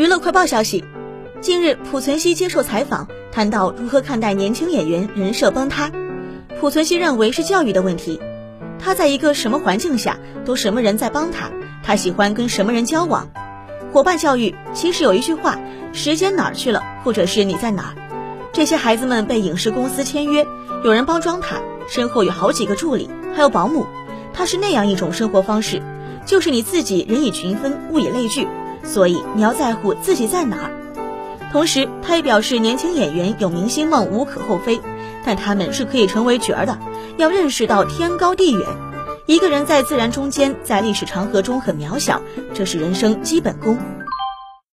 娱乐快报消息，近日濮存昕接受采访，谈到如何看待年轻演员人设崩塌。濮存昕认为是教育的问题，他在一个什么环境下都什么人在帮他，他喜欢跟什么人交往。伙伴教育其实有一句话：时间哪儿去了，或者是你在哪儿。这些孩子们被影视公司签约，有人包装他，身后有好几个助理，还有保姆，他是那样一种生活方式，就是你自己人以群分，物以类聚。所以你要在乎自己在哪儿。同时，他也表示，年轻演员有明星梦无可厚非，但他们是可以成为角儿的。要认识到天高地远，一个人在自然中间，在历史长河中很渺小，这是人生基本功。